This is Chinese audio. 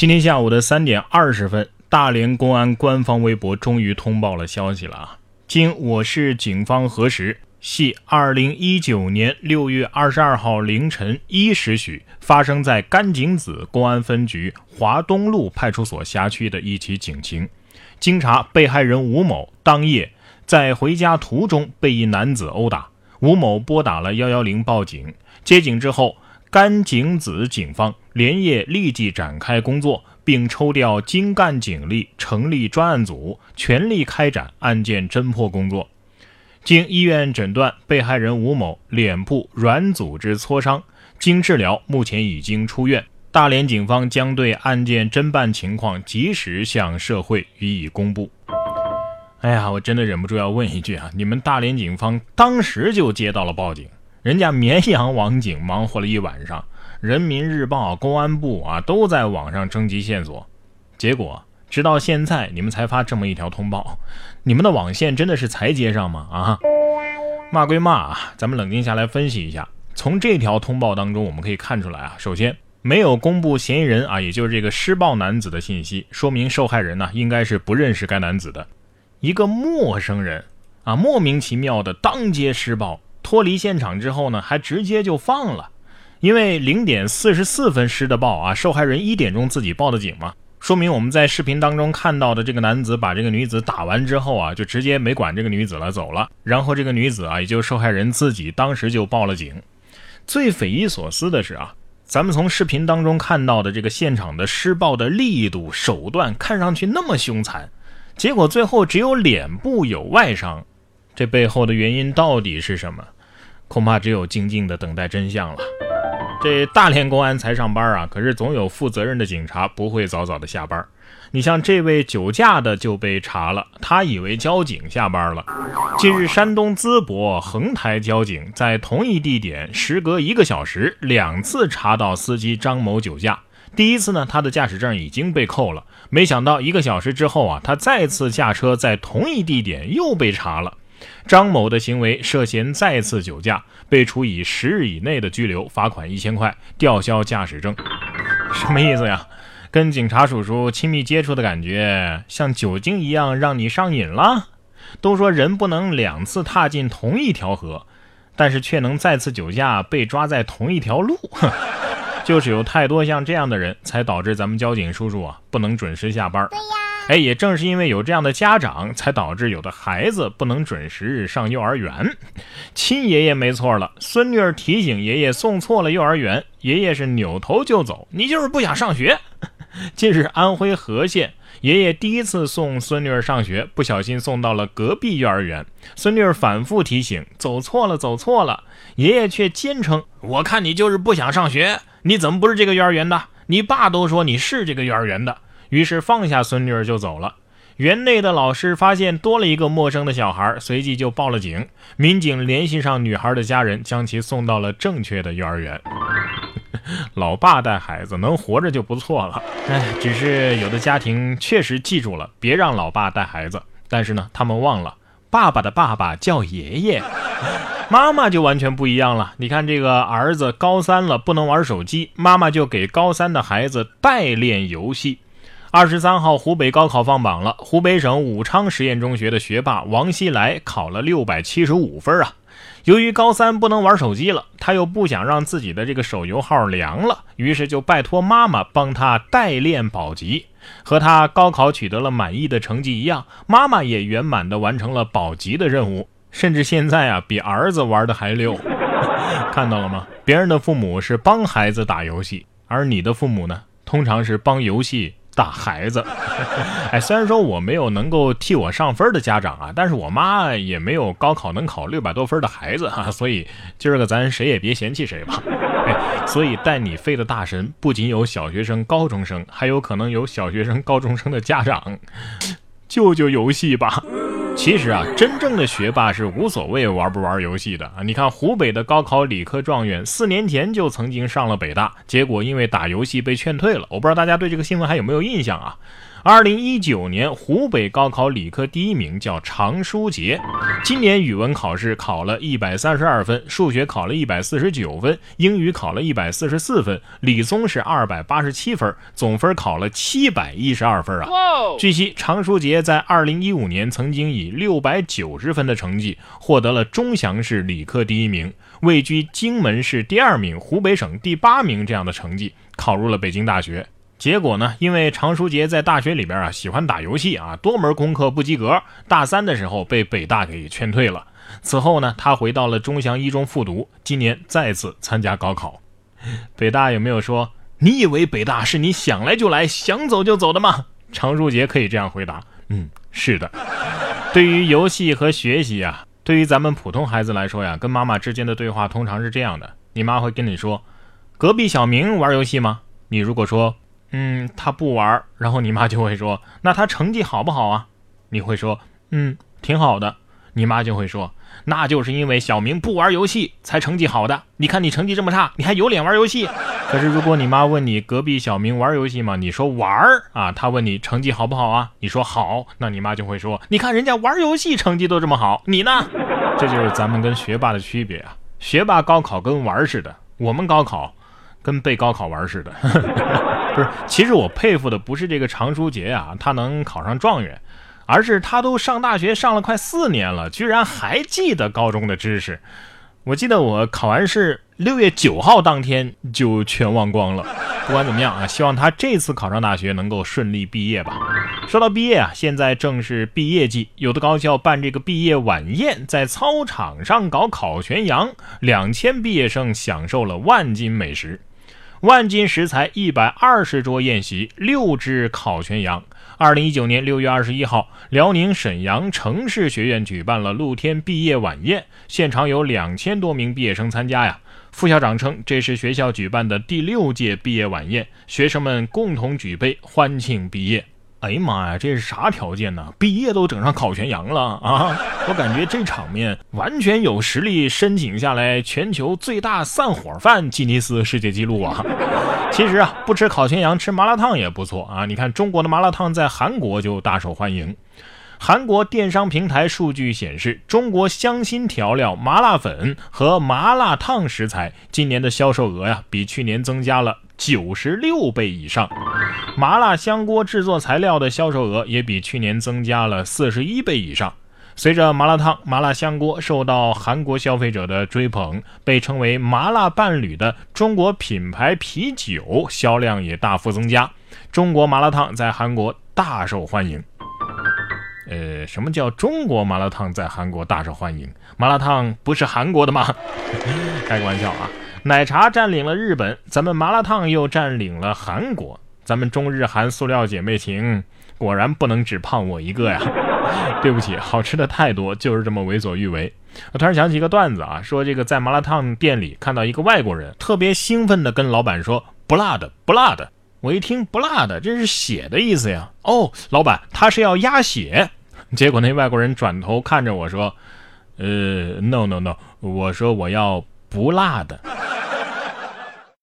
今天下午的三点二十分，大连公安官方微博终于通报了消息了啊！经我市警方核实，系二零一九年六月二十二号凌晨一时许，发生在甘井子公安分局华东路派出所辖区的一起警情。经查，被害人吴某当夜在回家途中被一男子殴打，吴某拨打了幺幺零报警。接警之后。甘井子警方连夜立即展开工作，并抽调精干警力，成立专案组，全力开展案件侦破工作。经医院诊断，被害人吴某脸部软组织挫伤，经治疗，目前已经出院。大连警方将对案件侦办情况及时向社会予以公布。哎呀，我真的忍不住要问一句啊，你们大连警方当时就接到了报警？人家绵阳网警忙活了一晚上，人民日报、公安部啊都在网上征集线索，结果直到现在你们才发这么一条通报，你们的网线真的是才接上吗？啊，骂归骂啊，咱们冷静下来分析一下。从这条通报当中我们可以看出来啊，首先没有公布嫌疑人啊，也就是这个施暴男子的信息，说明受害人呢应该是不认识该男子的，一个陌生人啊，莫名其妙的当街施暴。脱离现场之后呢，还直接就放了，因为零点四十四分施的报啊，受害人一点钟自己报的警嘛，说明我们在视频当中看到的这个男子把这个女子打完之后啊，就直接没管这个女子了，走了。然后这个女子啊，也就受害人自己当时就报了警。最匪夷所思的是啊，咱们从视频当中看到的这个现场的施暴的力度手段，看上去那么凶残，结果最后只有脸部有外伤。这背后的原因到底是什么？恐怕只有静静的等待真相了。这大连公安才上班啊，可是总有负责任的警察不会早早的下班。你像这位酒驾的就被查了，他以为交警下班了。近日，山东淄博横台交警在同一地点时隔一个小时两次查到司机张某酒驾。第一次呢，他的驾驶证已经被扣了，没想到一个小时之后啊，他再次驾车在同一地点又被查了。张某的行为涉嫌再次酒驾，被处以十日以内的拘留，罚款一千块，吊销驾驶证。什么意思呀？跟警察叔叔亲密接触的感觉，像酒精一样让你上瘾了？都说人不能两次踏进同一条河，但是却能再次酒驾被抓在同一条路。就是有太多像这样的人，才导致咱们交警叔叔啊不能准时下班。对呀。哎，也正是因为有这样的家长，才导致有的孩子不能准时上幼儿园。亲爷爷没错了，孙女儿提醒爷爷送错了幼儿园，爷爷是扭头就走，你就是不想上学。近日，安徽和县爷爷第一次送孙女儿上学，不小心送到了隔壁幼儿园，孙女儿反复提醒，走错了，走错了，爷爷却坚称：“我看你就是不想上学，你怎么不是这个幼儿园的？你爸都说你是这个幼儿园的。”于是放下孙女儿就走了。园内的老师发现多了一个陌生的小孩，随即就报了警。民警联系上女孩的家人，将其送到了正确的幼儿园。老爸带孩子能活着就不错了。哎，只是有的家庭确实记住了别让老爸带孩子，但是呢，他们忘了爸爸的爸爸叫爷爷。妈妈就完全不一样了。你看这个儿子高三了，不能玩手机，妈妈就给高三的孩子代练游戏。二十三号，湖北高考放榜了。湖北省武昌实验中学的学霸王希来考了六百七十五分啊！由于高三不能玩手机了，他又不想让自己的这个手游号凉了，于是就拜托妈妈帮他代练保级。和他高考取得了满意的成绩一样，妈妈也圆满的完成了保级的任务，甚至现在啊，比儿子玩的还溜。看到了吗？别人的父母是帮孩子打游戏，而你的父母呢，通常是帮游戏。打孩子，哎，虽然说我没有能够替我上分的家长啊，但是我妈也没有高考能考六百多分的孩子 啊，所以今儿个咱谁也别嫌弃谁吧。哎，所以带你飞的大神不仅有小学生、高中生，还有可能有小学生、高中生的家长。救救游戏吧！其实啊，真正的学霸是无所谓玩不玩游戏的啊！你看湖北的高考理科状元，四年前就曾经上了北大，结果因为打游戏被劝退了。我不知道大家对这个新闻还有没有印象啊？二零一九年湖北高考理科第一名叫常书杰，今年语文考试考了一百三十二分，数学考了一百四十九分，英语考了一百四十四分，理综是二百八十七分，总分考了七百一十二分啊！据悉，常书杰在二零一五年曾经以六百九十分的成绩获得了钟祥市理科第一名，位居荆门市第二名、湖北省第八名这样的成绩，考入了北京大学。结果呢？因为常书杰在大学里边啊喜欢打游戏啊，多门功课不及格，大三的时候被北大给劝退了。此后呢，他回到了钟祥一中复读，今年再次参加高考。北大有没有说你以为北大是你想来就来、想走就走的吗？常书杰可以这样回答：嗯，是的。对于游戏和学习啊，对于咱们普通孩子来说呀，跟妈妈之间的对话通常是这样的：你妈会跟你说，隔壁小明玩游戏吗？你如果说。嗯，他不玩，然后你妈就会说：“那他成绩好不好啊？”你会说：“嗯，挺好的。”你妈就会说：“那就是因为小明不玩游戏才成绩好的。你看你成绩这么差，你还有脸玩游戏？” 可是如果你妈问你隔壁小明玩游戏吗？你说玩儿啊，他问你成绩好不好啊？你说好，那你妈就会说：“你看人家玩游戏成绩都这么好，你呢？” 这就是咱们跟学霸的区别啊！学霸高考跟玩似的，我们高考跟被高考玩似的。不是，其实我佩服的不是这个常书杰啊，他能考上状元，而是他都上大学上了快四年了，居然还记得高中的知识。我记得我考完试六月九号当天就全忘光了。不管怎么样啊，希望他这次考上大学能够顺利毕业吧。说到毕业啊，现在正是毕业季，有的高校办这个毕业晚宴，在操场上搞烤全羊，两千毕业生享受了万斤美食。万斤食材，一百二十桌宴席，六只烤全羊。二零一九年六月二十一号，辽宁沈阳城市学院举办了露天毕业晚宴，现场有两千多名毕业生参加呀。副校长称，这是学校举办的第六届毕业晚宴，学生们共同举杯欢庆毕业。哎呀妈呀，这是啥条件呢？毕业都整上烤全羊了啊！我感觉这场面完全有实力申请下来全球最大散伙饭吉尼斯世界纪录啊！其实啊，不吃烤全羊，吃麻辣烫也不错啊！你看中国的麻辣烫在韩国就大受欢迎。韩国电商平台数据显示，中国香辛调料、麻辣粉和麻辣烫食材今年的销售额呀，比去年增加了。九十六倍以上，麻辣香锅制作材料的销售额也比去年增加了四十一倍以上。随着麻辣烫、麻辣香锅受到韩国消费者的追捧，被称为“麻辣伴侣”的中国品牌啤酒销量也大幅增加。中国麻辣烫在韩国大受欢迎。呃，什么叫中国麻辣烫在韩国大受欢迎？麻辣烫不是韩国的吗？开个玩笑啊。奶茶占领了日本，咱们麻辣烫又占领了韩国，咱们中日韩塑料姐妹情果然不能只胖我一个呀！对不起，好吃的太多，就是这么为所欲为。我突然想起一个段子啊，说这个在麻辣烫店里看到一个外国人，特别兴奋地跟老板说不辣的，不辣的。我一听不辣的，这是血的意思呀。哦，老板他是要鸭血。结果那外国人转头看着我说，呃，no no no，我说我要不辣的。